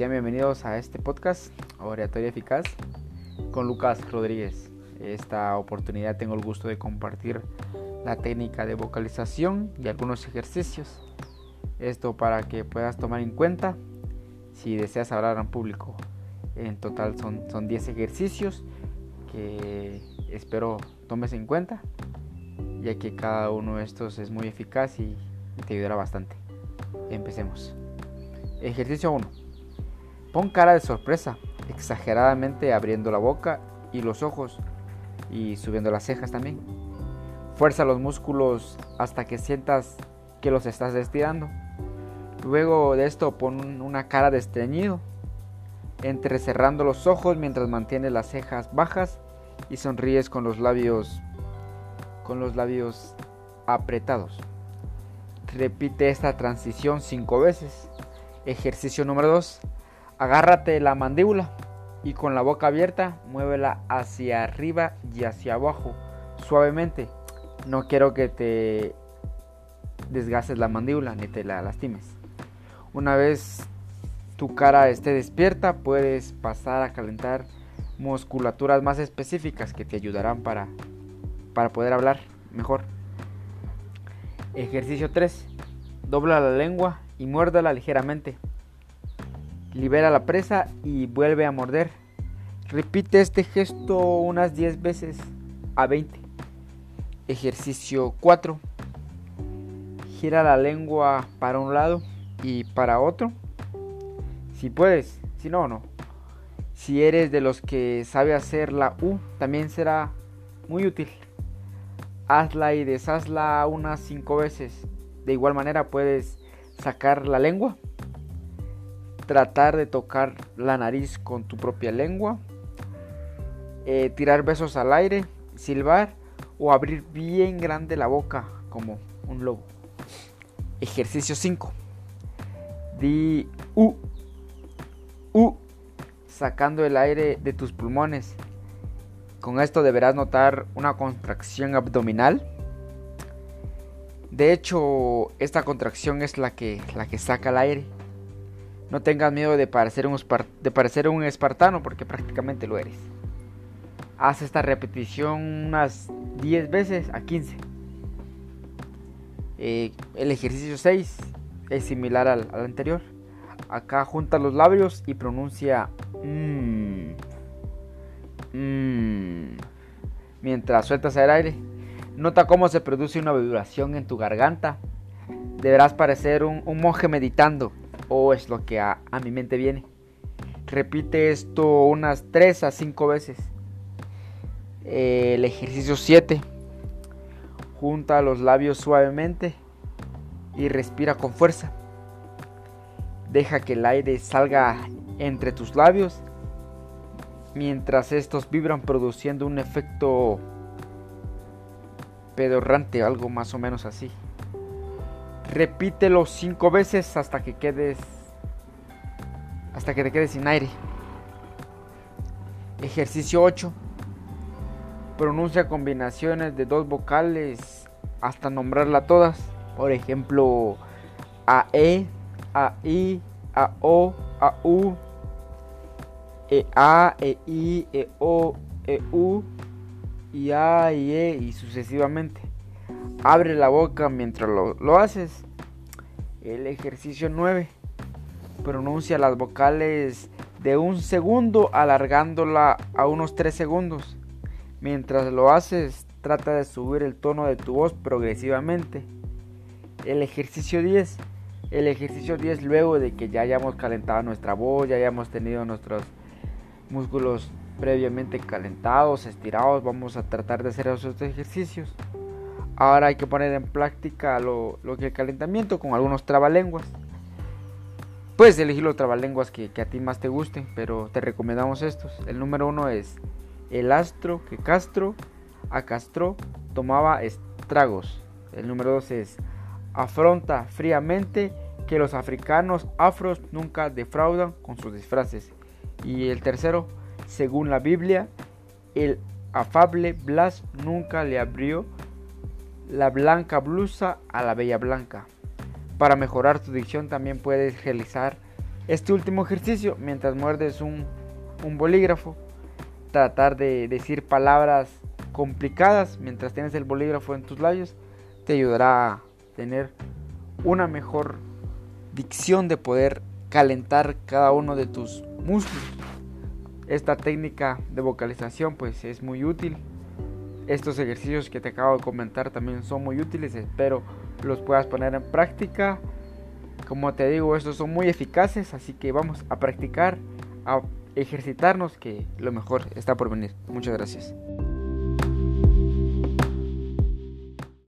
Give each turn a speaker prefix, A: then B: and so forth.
A: sean bienvenidos a este podcast, Oratoria Eficaz, con Lucas Rodríguez. Esta oportunidad tengo el gusto de compartir la técnica de vocalización y algunos ejercicios. Esto para que puedas tomar en cuenta si deseas hablar en público. En total son, son 10 ejercicios que espero tomes en cuenta, ya que cada uno de estos es muy eficaz y te ayudará bastante. Empecemos. Ejercicio 1. Pon cara de sorpresa, exageradamente abriendo la boca y los ojos y subiendo las cejas también. Fuerza los músculos hasta que sientas que los estás estirando. Luego de esto pon una cara de estreñido, entrecerrando los ojos mientras mantienes las cejas bajas y sonríes con los labios con los labios apretados. Repite esta transición cinco veces. Ejercicio número 2. Agárrate la mandíbula y con la boca abierta muévela hacia arriba y hacia abajo suavemente. No quiero que te desgastes la mandíbula ni te la lastimes. Una vez tu cara esté despierta, puedes pasar a calentar musculaturas más específicas que te ayudarán para, para poder hablar mejor. Ejercicio 3. Dobla la lengua y muérdala ligeramente. Libera la presa y vuelve a morder. Repite este gesto unas 10 veces a 20. Ejercicio 4. Gira la lengua para un lado y para otro. Si puedes, si no, no. Si eres de los que sabe hacer la U, también será muy útil hazla y deshazla unas 5 veces. De igual manera puedes sacar la lengua, tratar de tocar la nariz con tu propia lengua, eh, tirar besos al aire, silbar o abrir bien grande la boca como un lobo. Ejercicio 5. Di U. U. Sacando el aire de tus pulmones con esto deberás notar una contracción abdominal. De hecho, esta contracción es la que, la que saca el aire. No tengas miedo de parecer, un, espartano porque prácticamente lo eres. Haz esta repetición unas 10 veces a 15. Eh, el ejercicio 6 es similar al, anterior. Acá junta los labios y pronuncia mmm. Mm. Mientras sueltas el aire, nota cómo se produce una vibración en tu garganta. Deberás parecer un, monje meditando, o es lo que a, mi mente viene. Repite esto unas 3 a 5 veces. el ejercicio 7. Junta los labios suavemente y respira con fuerza. Deja que el aire salga entre tus labios mientras estos vibran produciendo un efecto pedorrante, algo más o menos así. Repítelo cinco veces hasta que quedes hasta que te quedes sin aire. Ejercicio 8. Pronuncia combinaciones de dos vocales hasta nombrarla todas. Por ejemplo, A E, A I, A O, A U, e A, E I, E O, E U, y A, y E, y sucesivamente. Abre la boca mientras lo, lo haces. El ejercicio 9. Pronuncia las vocales de un segundo alargándola a unos 3 segundos. Mientras lo haces, trata de subir el tono de tu voz progresivamente. El ejercicio 10. El ejercicio 10 luego de que ya hayamos calentado nuestra voz, ya hayamos tenido nuestros músculos previamente calentados, estirados, vamos a tratar de hacer esos ejercicios. Ahora hay que poner en práctica lo, que el calentamiento con algunos trabalenguas. Puedes elegir los trabalenguas que, que a ti más te gusten, pero te recomendamos estos. El número uno es el astro que Castro a Castro tomaba estragos. El número dos es afronta fríamente que los africanos afros nunca defraudan con sus disfraces. Y el tercero, según la Biblia, el afable Blas nunca le abrió la blanca blusa a la bella blanca. Para mejorar tu dicción también puedes realizar Este último ejercicio, mientras muerdes un, un bolígrafo, tratar de decir palabras complicadas mientras tienes el bolígrafo en tus labios, te ayudará a tener una mejor dicción de poder calentar cada uno de tus músculos. Esta técnica de vocalización pues es muy útil. Estos ejercicios que te acabo de comentar también son muy útiles, espero los puedas poner en práctica. Como te digo, estos son muy eficaces, así que vamos a practicar, a ejercitarnos, que lo mejor está por venir. Muchas gracias.